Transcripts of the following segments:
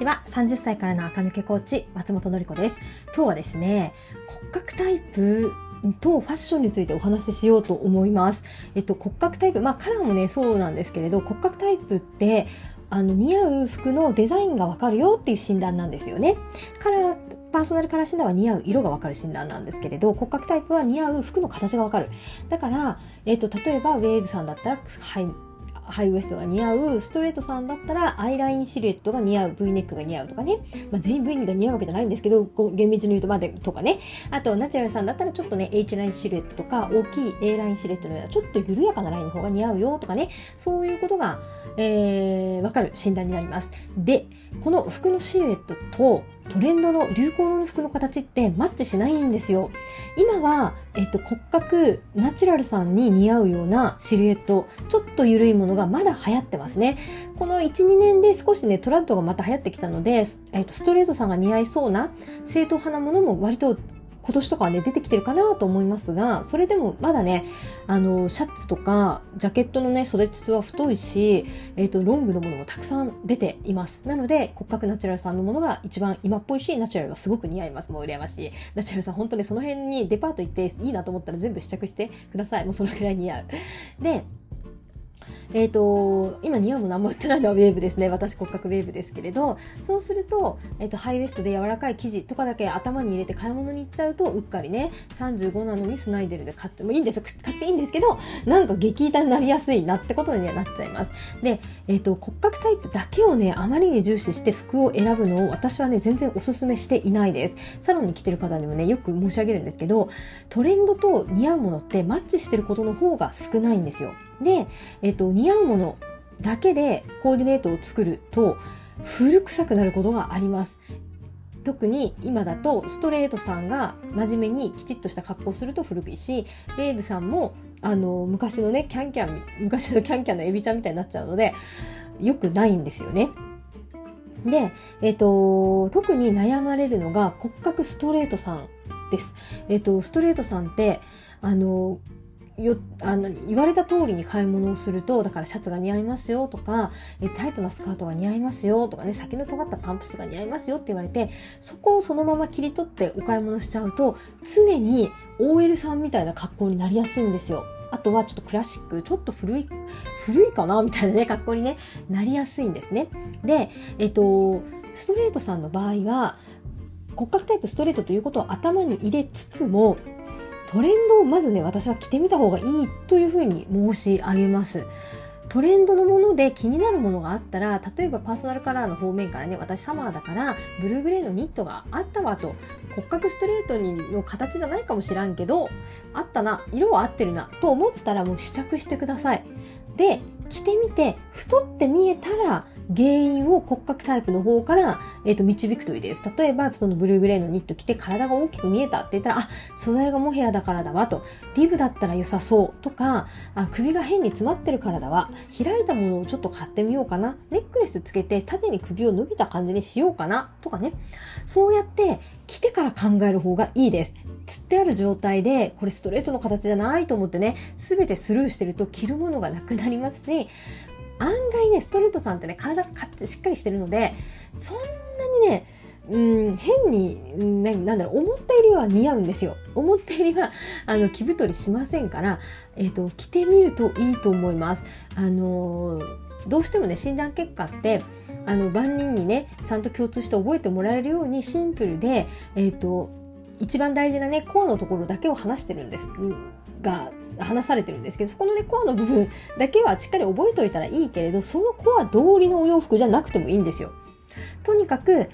ちは。30歳からの赤抜けコーチ、松本の子です。今日はですね、骨格タイプとファッションについてお話ししようと思います。えっと、骨格タイプ、まあカラーもね、そうなんですけれど、骨格タイプって、あの、似合う服のデザインがわかるよっていう診断なんですよね。カラー、パーソナルカラー診断は似合う色がわかる診断なんですけれど、骨格タイプは似合う服の形がわかる。だから、えっと、例えばウェーブさんだったら、はい、ハイウエストが似合う、ストレートさんだったら I ラインシルエットが似合う、V ネックが似合うとかね。まあ、全員 V ネックが似合うわけじゃないんですけど、厳密に言うとまでとかね。あと、ナチュラルさんだったらちょっとね、H ラインシルエットとか、大きい A ラインシルエットのような、ちょっと緩やかなラインの方が似合うよとかね。そういうことが、えー、わかる診断になります。で、この服のシルエットと、トレンドの流行の服の形ってマッチしないんですよ。今は、えっと、骨格、ナチュラルさんに似合うようなシルエット、ちょっと緩いものがまだ流行ってますね。この1、2年で少しね、トラッドがまた流行ってきたので、えっと、ストレートさんが似合いそうな正統派なものも割と今年とかはね、出てきてるかなと思いますが、それでもまだね、あの、シャツとか、ジャケットのね、袖質は太いし、えっ、ー、と、ロングのものもたくさん出ています。なので、骨格ナチュラルさんのものが一番今っぽいし、ナチュラルがすごく似合います。もう羨ましい。ナチュラルさん、本当にその辺にデパート行っていいなと思ったら全部試着してください。もうそのくらい似合う。で、えっ、ー、と、今似合うものあんま売ってないのはウェーブですね。私骨格ウェーブですけれど、そうすると、えっ、ー、と、ハイウエストで柔らかい生地とかだけ頭に入れて買い物に行っちゃうと、うっかりね、35なのにスナイデルで買ってもいいんですよ。買っていいんですけど、なんか激痛になりやすいなってことにはなっちゃいます。で、えっ、ー、と、骨格タイプだけをね、あまりに重視して服を選ぶのを私はね、全然おすすめしていないです。サロンに来てる方にもね、よく申し上げるんですけど、トレンドと似合うものってマッチしてることの方が少ないんですよ。で、えっと、似合うものだけでコーディネートを作ると古臭くなることがあります。特に今だとストレートさんが真面目にきちっとした格好すると古いし、ウェーブさんもあの昔のね、キャンキャン、昔のキャンキャンのエビちゃんみたいになっちゃうので、良くないんですよね。で、えっ、と、特に悩まれるのが骨格ストレートさんです。えっ、と、ストレートさんって、あの、よあの言われた通りに買い物をするとだからシャツが似合いますよとかえタイトなスカートが似合いますよとかね先の尖ったパンプスが似合いますよって言われてそこをそのまま切り取ってお買い物しちゃうと常に OL さんみたいな格好になりやすいんですよ。あとはちょっとクラシック、ちょっと古い、古いかなみたいなね、格好にね、なりやすいんですね。で、えっと、ストレートさんの場合は、骨格タイプストレートということを頭に入れつつも、トレンドをまずね、私は着てみた方がいいというふうに申し上げます。トレンドのもので気になるものがあったら、例えばパーソナルカラーの方面からね、私サマーだから、ブルーグレーのニットがあったわと、骨格ストレートにの形じゃないかもしらんけど、あったな、色は合ってるな、と思ったらもう試着してください。で、着てみて、太って見えたら、原因を骨格タイプの方から、えっ、ー、と、導くといいです。例えば、そのブルーグレーのニット着て体が大きく見えたって言ったら、あ、素材がモヘアだからだわと、リブだったら良さそうとか、あ、首が変に詰まってるからだわ、開いたものをちょっと買ってみようかな、ネックレスつけて縦に首を伸びた感じにしようかな、とかね。そうやって、着てから考える方がいいです。つってある状態で、これストレートの形じゃないと思ってね、すべてスルーしてると着るものがなくなりますし、案外ね、ストレートさんってね、体がしっかりしてるので、そんなにね、うん、変に、ななんだろう、思ったよりは似合うんですよ。思ったよりは、あの、着太りしませんから、えっ、ー、と、着てみるといいと思います。あのどうしてもね、診断結果って、あの、万人にね、ちゃんと共通して覚えてもらえるようにシンプルで、えっ、ー、と、一番大事なね、コアのところだけを話してるんです。が、話されてるんですけど、そこのね、コアの部分だけはしっかり覚えておいたらいいけれど、そのコア通りのお洋服じゃなくてもいいんですよ。とにかく、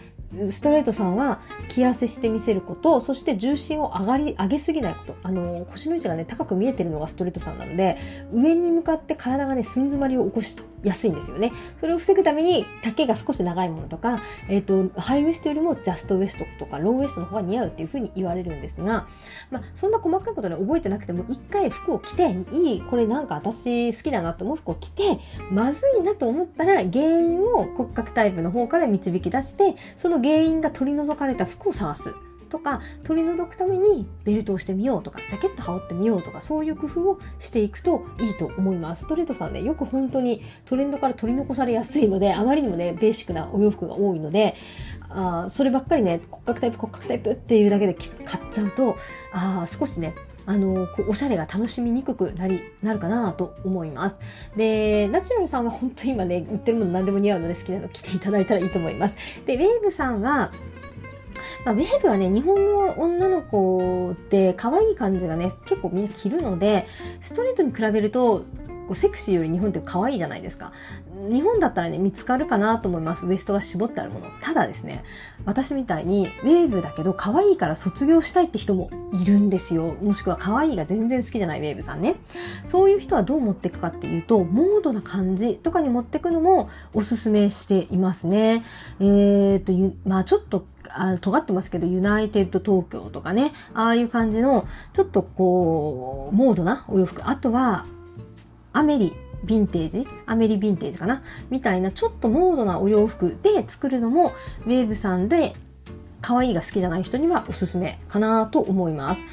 ストレートさんは着痩せしてみせること、そして重心を上がり、上げすぎないこと。あの、腰の位置がね、高く見えてるのがストレートさんなので、上に向かって体がね、寸詰まりを起こしやすいんですよね。それを防ぐために、丈が少し長いものとか、えっ、ー、と、ハイウエストよりもジャストウエストとか、ローウエストの方が似合うっていうふうに言われるんですが、まあ、そんな細かいことね、覚えてなくても、一回服を着て、いい、これなんか私好きだなと思う服を着て、まずいなと思ったら、原因を骨格タイプの方から導き出して、そのの原因が取り除かれた服を探す。とか取り除くためにベルトをしてみようとかジャケット羽織ってみようとかそういう工夫をしていくといいと思いますストレートさんねよく本当にトレンドから取り残されやすいのであまりにもねベーシックなお洋服が多いのであそればっかりね骨格タイプ骨格タイプっていうだけで買っちゃうとあ少しねあの、おしゃれが楽しみにくくなり、なるかなと思います。で、ナチュラルさんは本当に今ね、売ってるもの何でも似合うので好きなの着ていただいたらいいと思います。で、ウェーブさんは、まあ、ウェーブはね、日本の女の子って可愛い感じがね、結構みんな着るので、ストレートに比べると、こうセクシーより日本って可愛いじゃないですか。日本だったらね、見つかるかなと思います。ウエストが絞ってあるもの。ただですね、私みたいに、ウェーブだけど可愛いから卒業したいって人もいるんですよ。もしくは可愛いが全然好きじゃないウェーブさんね。そういう人はどう持っていくかっていうと、モードな感じとかに持っていくのもおすすめしていますね。えー、っと、まあちょっとあ尖ってますけど、ユナイテッド東京とかね、ああいう感じの、ちょっとこう、モードなお洋服。あとは、アメリヴィンテージ？アメリヴィンテージかな？みたいなちょっとモードなお洋服で作るのもウェーブさんで可愛いが好きじゃない人にはおすすめかなと思います。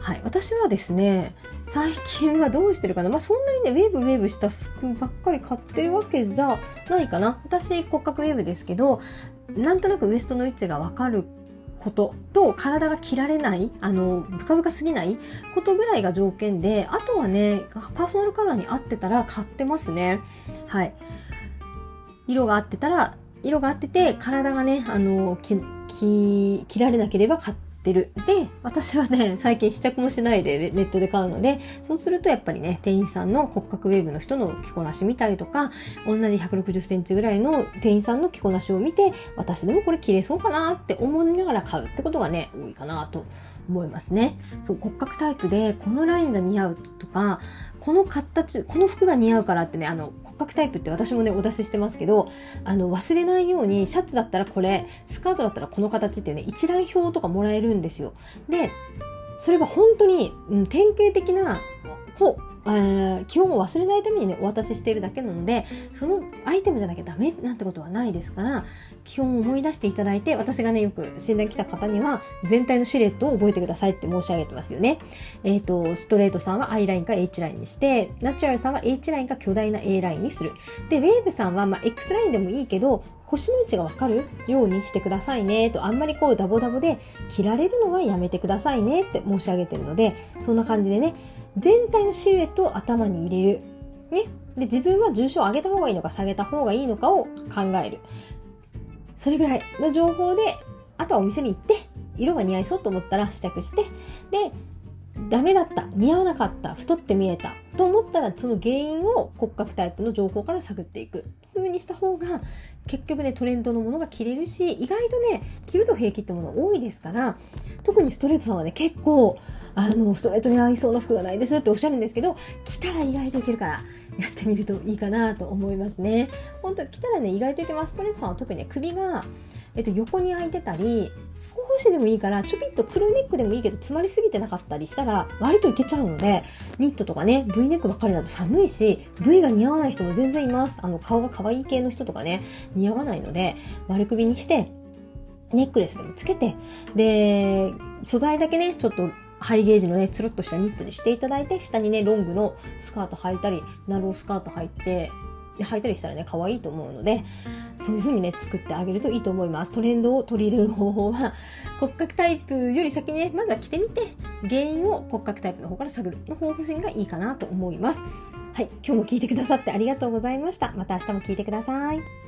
はい。私はですね、最近はどうしてるかな？まあそんなにね、ウェーブウェーブした服ばっかり買ってるわけじゃないかな。私骨格ウェーブですけど、なんとなくウエストの位置がわかることと体が切られない、あの、ブカブカすぎないことぐらいが条件で、あとはね、パーソナルカラーに合ってたら買ってますね。はい。色が合ってたら、色が合ってて、体がね、あの、き、き、切られなければ買っってる。で、私はね、最近試着もしないでネットで買うので、そうするとやっぱりね、店員さんの骨格ウェーブの人の着こなし見たりとか、同じ160センチぐらいの店員さんの着こなしを見て、私でもこれ着れそうかなって思いながら買うってことがね、多いかなと思いますね。そう、骨格タイプでこのラインが似合うとか、この形、この服が似合うからってね、あの、骨格タイプって私もね、お出ししてますけど、あの、忘れないように、シャツだったらこれ、スカートだったらこの形っていうね、一覧表とかもらえるんですよ。で、それは本当に、うん、典型的な、こう、え基本を忘れないためにね、お渡ししているだけなので、そのアイテムじゃなきゃダメなんてことはないですから、基本を思い出していただいて、私がね、よく診断来た方には、全体のシルエットを覚えてくださいって申し上げてますよね。えっ、ー、と、ストレートさんは I ラインか H ラインにして、ナチュラルさんは H ラインか巨大な A ラインにする。で、ウェーブさんは、まあ、X ラインでもいいけど、腰の位置がわかるようにしてくださいねと、あんまりこうダボダボで切られるのはやめてくださいねって申し上げてるので、そんな感じでね、全体のシルエットを頭に入れる。ね。で、自分は重症を上げた方がいいのか下げた方がいいのかを考える。それぐらいの情報で、あとはお店に行って、色が似合いそうと思ったら試着して、で、ダメだった、似合わなかった、太って見えたと思ったらその原因を骨格タイプの情報から探っていく。風にした方が結局ねトレンドのものが着れるし意外とね着ると平気ってもの多いですから特にストレートさんはね結構あの、ストレートに合いそうな服がないですっておっしゃるんですけど、着たら意外といけるから、やってみるといいかなと思いますね。本当着たらね、意外といけます。ストレートさんは特にね、首が、えっと、横に開いてたり、少しでもいいから、ちょぴっとクルーネックでもいいけど、詰まりすぎてなかったりしたら、割といけちゃうので、ニットとかね、V ネックばっかりだと寒いし、V が似合わない人も全然います。あの、顔が可愛い系の人とかね、似合わないので、割り首にして、ネックレスでもつけて、で、素材だけね、ちょっとハイゲージのね、つるっとしたニットにしていただいて、下にね、ロングのスカート履いたり、ナロースカート履いて、履いたりしたらね、可愛いと思うので、そういう風にね、作ってあげるといいと思います。トレンドを取り入れる方法は、骨格タイプより先にね、まずは着てみて、原因を骨格タイプの方から探るの方針がいいかなと思います。はい、今日も聞いてくださってありがとうございました。また明日も聞いてください。